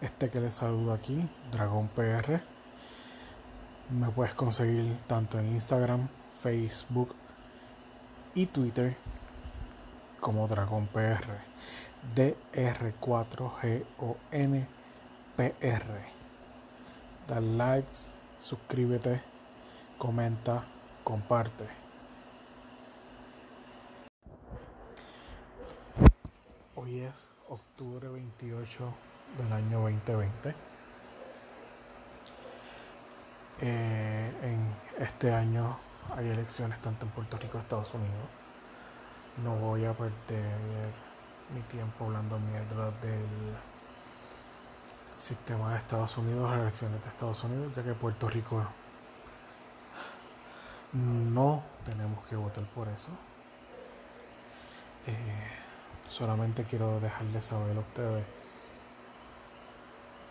Este que les saludo aquí, Dragón PR. Me puedes conseguir tanto en Instagram, Facebook y Twitter como Dragón PR. DR4GONPR. Dale likes, suscríbete, comenta, comparte. Hoy es octubre 28 del año 2020. Eh, en este año hay elecciones tanto en Puerto Rico como Estados Unidos. No voy a perder mi tiempo hablando mierda del sistema de Estados Unidos, las elecciones de Estados Unidos, ya que Puerto Rico no tenemos que votar por eso. Eh, solamente quiero dejarles saber a ustedes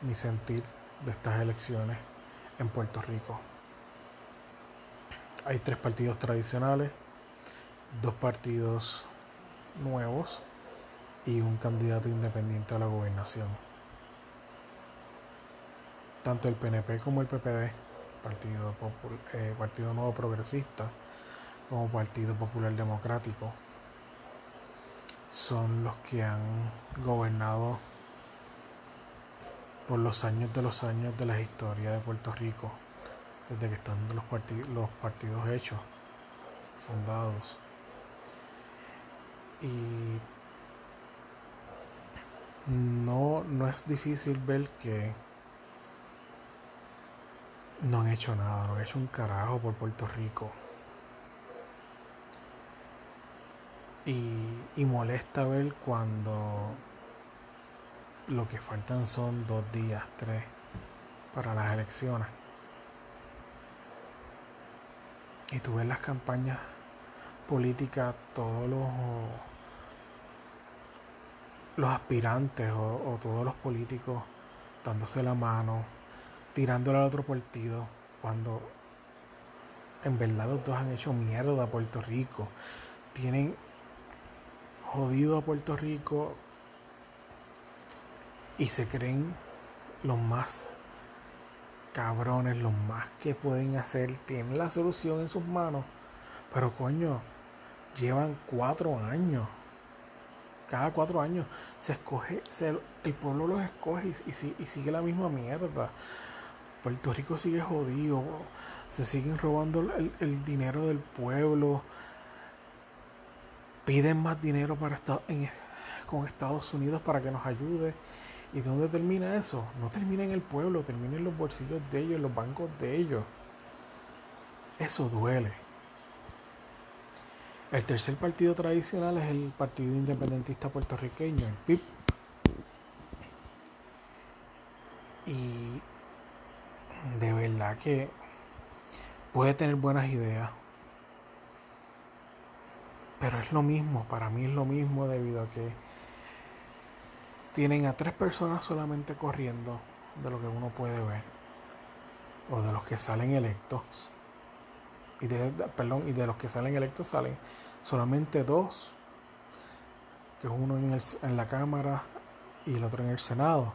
mi sentir de estas elecciones en Puerto Rico. Hay tres partidos tradicionales, dos partidos nuevos y un candidato independiente a la gobernación. Tanto el PNP como el PPD, Partido, eh, Partido Nuevo Progresista, como Partido Popular Democrático, son los que han gobernado por los años de los años de la historia de Puerto Rico, desde que están los, partidos, los partidos hechos, fundados. Y no, no es difícil ver que no han hecho nada, no han hecho un carajo por Puerto Rico. Y, y molesta ver cuando lo que faltan son dos días, tres, para las elecciones. Y tú ves las campañas políticas, todos los, los aspirantes o, todos los políticos dándose la mano, tirándole al otro partido, cuando en verdad los dos han hecho mierda a Puerto Rico. Tienen jodido a Puerto Rico y se creen los más cabrones, los más que pueden hacer, tienen la solución en sus manos, pero coño, llevan cuatro años. Cada cuatro años se escoge, el pueblo los escoge y, sigue la misma mierda. Puerto Rico sigue jodido, se siguen robando el, dinero del pueblo, piden más dinero para estar con Estados Unidos para que nos ayude ¿Y dónde termina eso? No termina en el pueblo, termina en los bolsillos de ellos, en los bancos de ellos. Eso duele. El tercer partido tradicional es el Partido Independentista Puertorriqueño, el PIB. Y de verdad que puede tener buenas ideas. Pero es lo mismo, para mí es lo mismo debido a que tienen a tres personas solamente corriendo de lo que uno puede ver o de los que salen electos. Y de, perdón y de los que salen electos salen solamente dos que es uno en, en la cámara y el otro en el senado.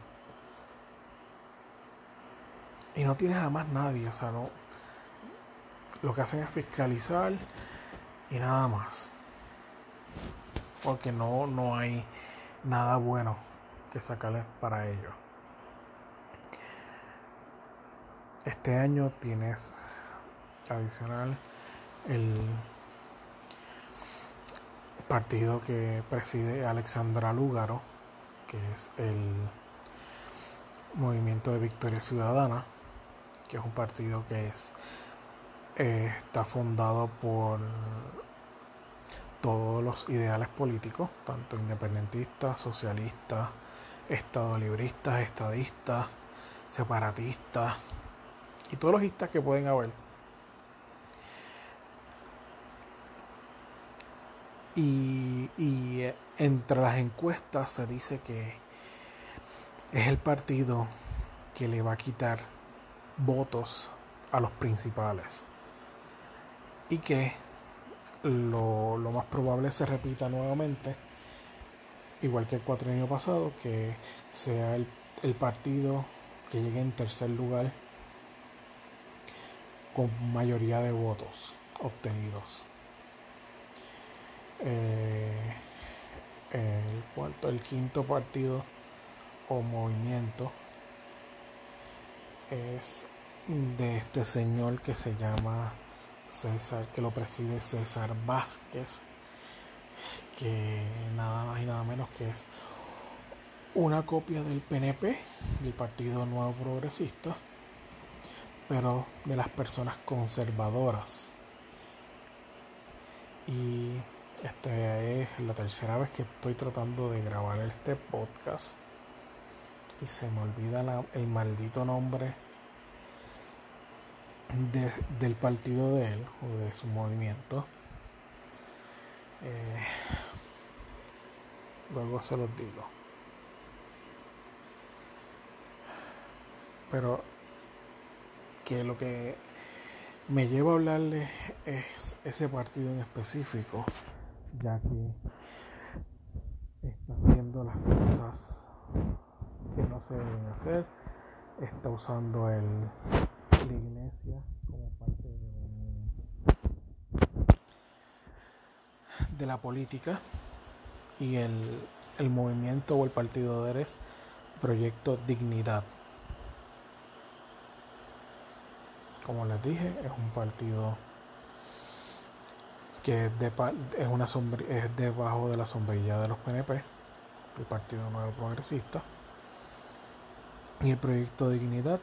Y no tienes a más nadie o sea no lo que hacen es fiscalizar y nada más. Porque no no hay nada bueno que sacarles para ello. Este año tienes adicional el partido que preside Alexandra Lúgaro, que es el Movimiento de Victoria Ciudadana, que es un partido que es, eh, está fundado por todos los ideales políticos, tanto independentistas, socialistas, estadolibristas, estadistas, separatistas y todos los istas que pueden haber. Y, y entre las encuestas se dice que es el partido que le va a quitar votos a los principales y que lo, más probable se repita nuevamente, igual que el cuatrienio pasado, que sea el, partido que llegue en tercer lugar con mayoría de votos obtenidos. Eh, el cuarto, el quinto partido o movimiento es de este señor que se llama César, que lo preside César Vázquez, que nada más y nada menos que es una copia del PNP, del Partido Nuevo Progresista, pero de las personas conservadoras. Y esta es la tercera vez que estoy tratando de grabar este podcast y se me olvida el maldito nombre del partido de él o de su movimiento. Eh, luego se los digo. Pero que lo que me lleva a hablarle es ese partido en específico, ya que está haciendo las cosas que no se deben hacer, está usando el la iglesia como parte de, la política y el, el movimiento o el partido Eres Proyecto Dignidad. Como les dije, es un partido que es, de, es, una es debajo de la sombrilla de los PNP, el Partido Nuevo Progresista. Y el proyecto Dignidad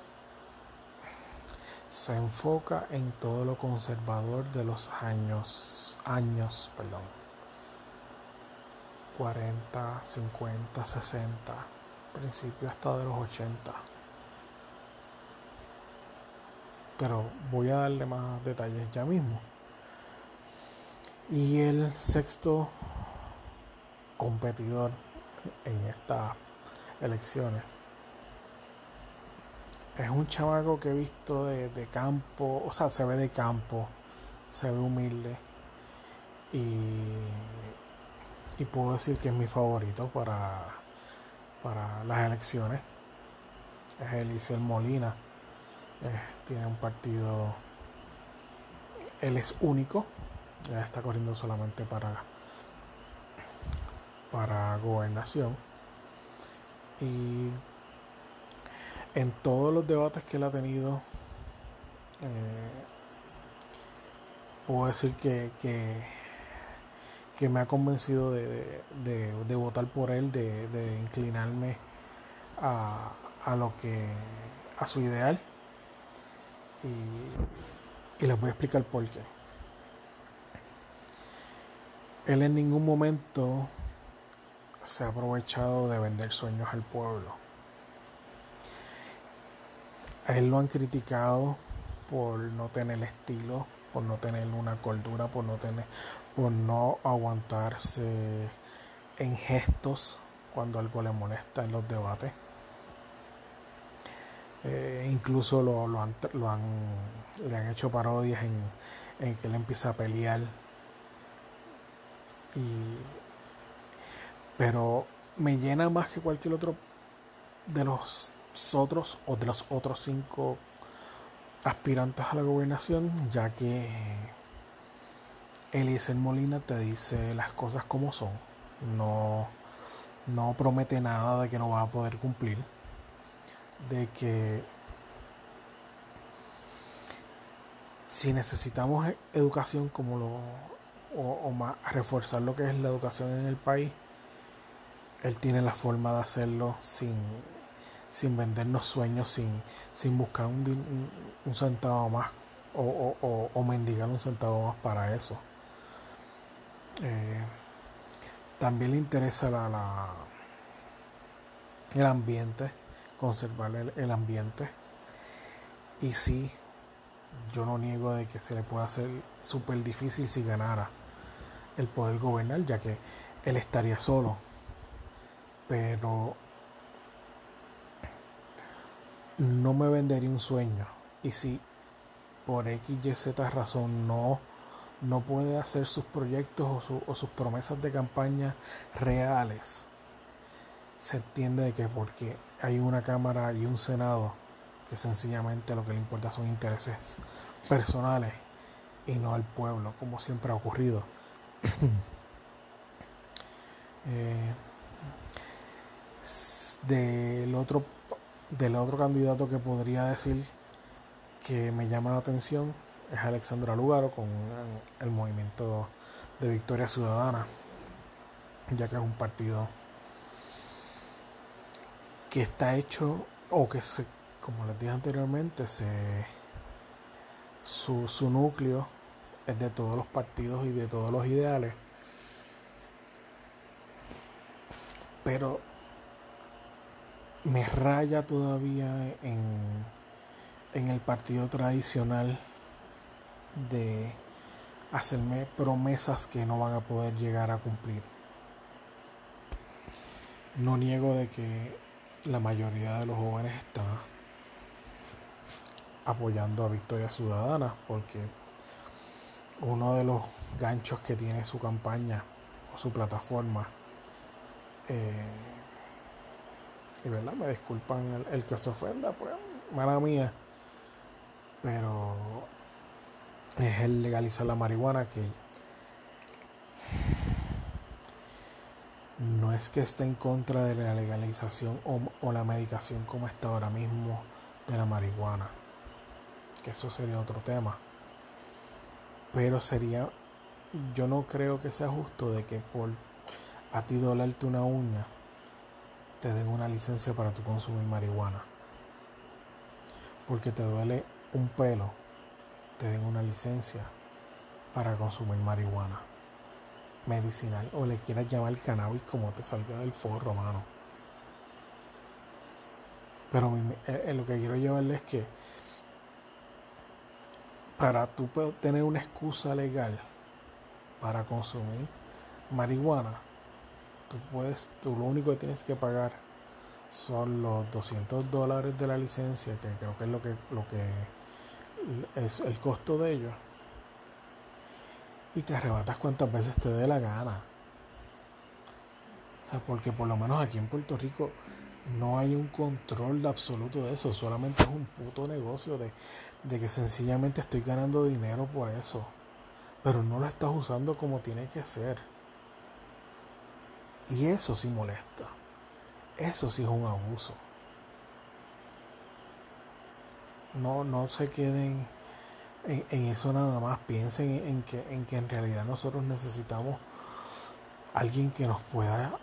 se enfoca en todo lo conservador de los años, años, perdón, 40, 50, 60, principio hasta de los 80. Pero voy a darle más detalles ya mismo. Y el sexto competidor en estas elecciones es un chamaco que he visto de, campo, o sea, se ve de campo, se ve humilde y, y puedo decir que es mi favorito para, para las elecciones. Es Eliseo Molina, tiene un partido, él es único, ya está corriendo solamente para, para gobernación. Y en todos los debates que él ha tenido, eh, puedo decir que, que, me ha convencido de, votar por él, de, inclinarme a, a, lo que a su ideal y, y les voy a explicar por qué. Él en ningún momento se ha aprovechado de vender sueños al pueblo a él lo han criticado por no tener estilo, por no tener una cordura, por no tener, por no aguantarse en gestos cuando algo le molesta en los debates. Eh, incluso lo, han, le han hecho parodias en, en que él empieza a pelear. Y, pero me llena más que cualquier otro de los otros o de los otros cinco aspirantes a la gobernación, ya que Eliezer Molina te dice las cosas como son, no, no promete nada de que no va a poder cumplir, de que si necesitamos e-, educación como lo o, o más reforzar lo que es la educación en el país, él tiene la forma de hacerlo sin sin vendernos sueños, sin, sin buscar un, un, centavo más o, o, o, mendigar un centavo más para eso. Eh, también le interesa la, el ambiente, conservar el, el ambiente. Y sí, yo no niego de que se le pueda hacer súper difícil si ganara el poder gobernar, ya que él estaría solo. Pero no me vendería un sueño. Y si por X, Y, Z razón no, no puede hacer sus proyectos o, sus promesas de campaña reales, se entiende de que porque hay una Cámara y un Senado que sencillamente lo que le importa son intereses personales y no al pueblo, como siempre ha ocurrido. Eh, del otro del otro candidato que podría decir que me llama la atención es Alexandra Lugaro con el movimiento de Victoria Ciudadana, ya que es un partido que está hecho o que se, como les dije anteriormente, se, su, su núcleo es de todos los partidos y de todos los ideales. Pero me raya todavía en, en el partido tradicional de hacerme promesas que no van a poder llegar a cumplir. No niego de que la mayoría de los jóvenes está apoyando a Victoria Ciudadana porque uno de los ganchos que tiene su campaña o su plataforma eh, y verdad, me disculpan el, que se ofenda, pues, mala mía. Pero es el legalizar la marihuana que no es que esté en contra de la legalización o, o, la medicación como está ahora mismo de la marihuana, que eso sería otro tema. Pero sería, yo no creo que sea justo de que por a ti dolerte una uña, te den una licencia para tu consumir marihuana. Porque te duele un pelo, te den una licencia para consumir marihuana medicinal o le quieras llamar cannabis como te salga del forro, mano. Pero eh, eh, lo que quiero llevarle es que para tú tener una excusa legal para consumir marihuana, tú puedes, tú lo único que tienes que pagar son los 200 dólares de la licencia, que creo que es lo que, lo que es el costo de ello. Y te arrebatas cuantas veces te dé la gana. O sea, porque por lo menos aquí en Puerto Rico no hay un control absoluto de eso, solamente es un puto negocio de, de que sencillamente estoy ganando dinero por eso, pero no lo estás usando como tiene que ser. Y eso sí molesta. Eso sí es un abuso. No, no se queden en, eso nada más. Piensen en que, en que en realidad nosotros necesitamos alguien que nos pueda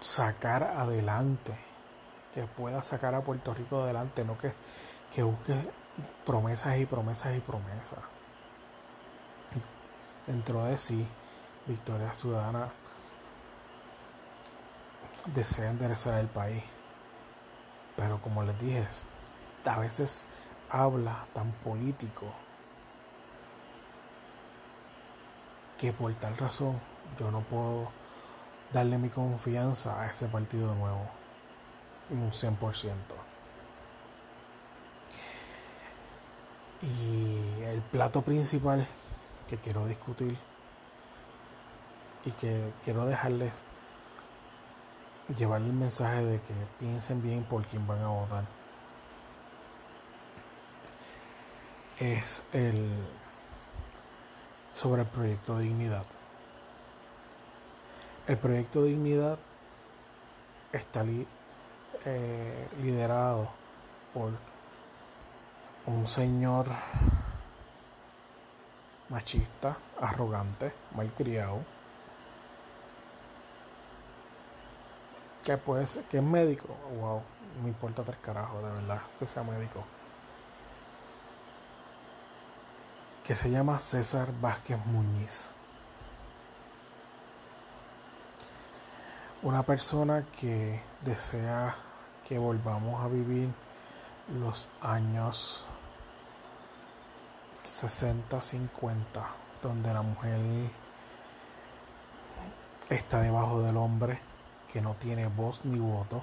sacar adelante. Que pueda sacar a Puerto Rico adelante. No que, que busque promesas y promesas y promesas. Dentro de sí, Victoria Ciudadana desea enderezar el país. Pero como les dije, a veces habla tan político que por tal razón yo no puedo darle mi confianza a ese partido nuevo un 100%. Y el plato principal que quiero discutir y que quiero dejarles llevar el mensaje de que piensen bien por quién van a votar. Es el sobre el proyecto Dignidad. El proyecto Dignidad está eh, liderado por un señor machista, arrogante, malcriado, que puede ser, que es médico, wow, me importa tres carajos, de verdad, que sea médico. Que se llama César Vázquez Muñiz. Una persona que desea que volvamos a vivir los años 60, 50, donde la mujer está debajo del hombre, que no tiene voz ni voto,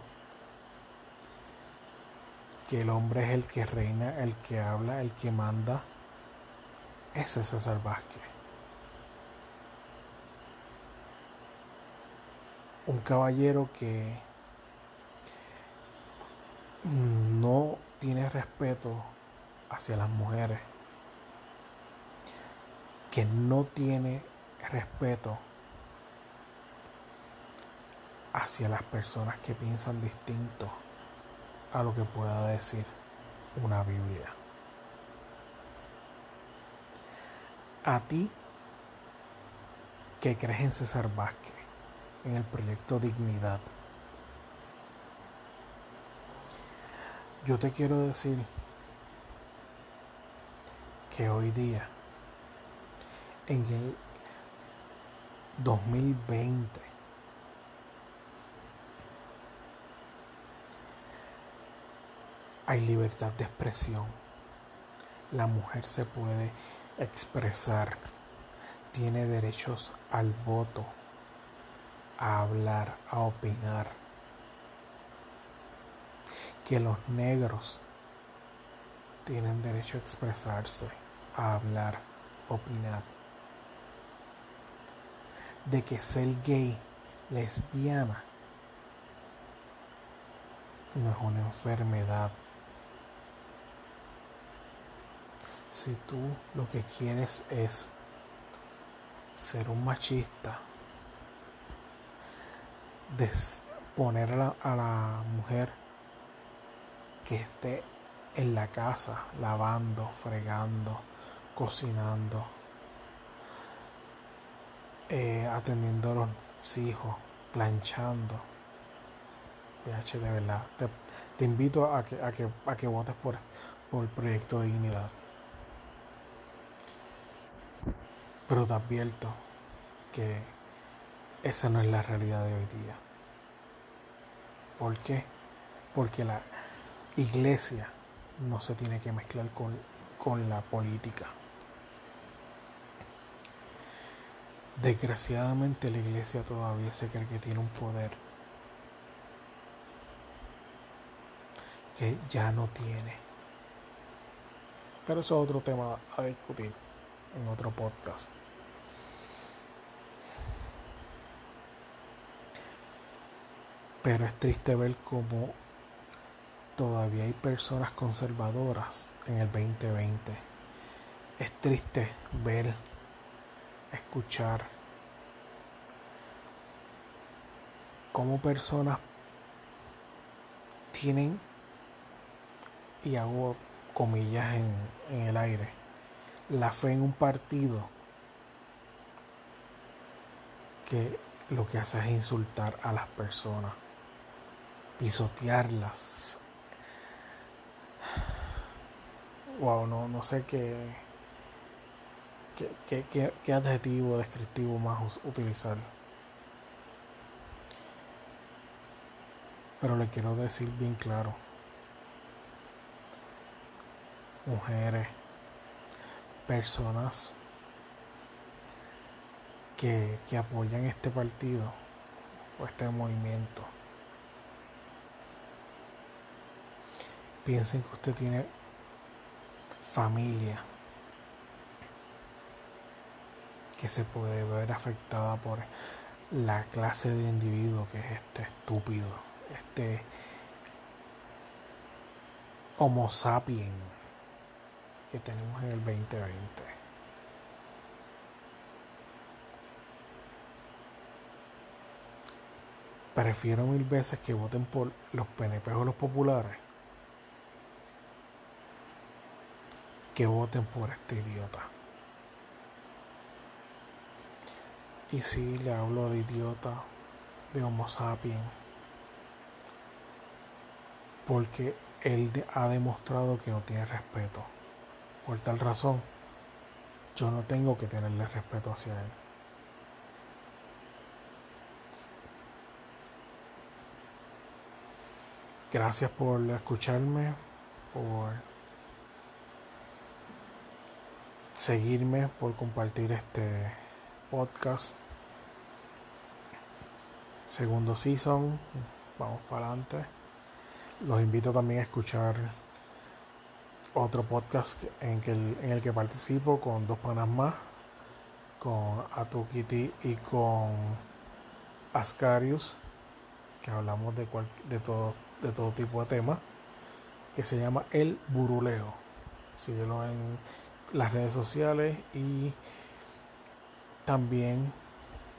que el hombre es el que reina, el que habla, el que manda. Ese es César Vázquez. Un caballero que no tiene respeto hacia las mujeres, que no tiene respeto hacia las personas que piensan distinto a lo que pueda decir una Biblia. A ti que crees en César Vázquez, en el proyecto Dignidad, yo te quiero decir que hoy día, en el 2020, hay libertad de expresión. La mujer se puede expresar, tiene derechos al voto, a hablar, a opinar. Que los negros tienen derecho a expresarse, a hablar, opinar. De que ser gay, lesbiana, no es una enfermedad Si tú lo que quieres es ser un machista, poner a la, mujer que esté en la casa lavando, fregando, cocinando, eh, atendiendo a los hijos, planchando. de verdad, te, invito a que, a que, a que votes por, por el proyecto de dignidad. Pero te advierto que esa no es la realidad de hoy día. ¿Por qué? Porque la iglesia no se tiene que mezclar con, con la política. Desgraciadamente la iglesia todavía se cree que tiene un poder que ya no tiene. Pero eso es otro tema a discutir en otro podcast. Pero es triste ver cómo todavía hay personas conservadoras en el 2020. Es triste ver, escuchar cómo personas tienen, y hago comillas en, en el aire, la fe en un partido que lo que hace es insultar a las personas pisotearlas. Wow, no, no sé qué, qué, qué, qué adjetivo descriptivo más utilizar. Pero le quiero decir bien claro. Mujeres, personas que, que apoyan este partido o este movimiento Piensen que usted tiene familia que se puede ver afectada por la clase de individuo que es este estúpido, este Homo sapiens que tenemos en el 2020. Prefiero mil veces que voten por los PNP o los populares que voten por este idiota. Y si le hablo de idiota, de Homo sapiens, porque él ha demostrado que no tiene respeto. Por tal razón, yo no tengo que tenerle respeto hacia él. Gracias por escucharme, por seguirme, por compartir este podcast. Segundo season, vamos para adelante. Los invito también a escuchar otro podcast en, que en el que participo con dos panas más, con Atukiti y con Ascarius, que hablamos de, de, todo, de todo tipo de temas, que se llama El Buruleo. Síguelo en las redes sociales y también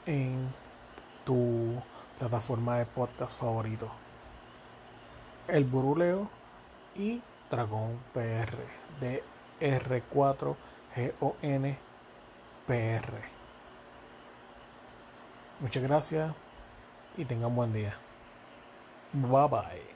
en tu plataforma de podcast favorito. El Buruleo y Dragón PR de R4GON PR. Muchas gracias y tengan buen día. Bye bye.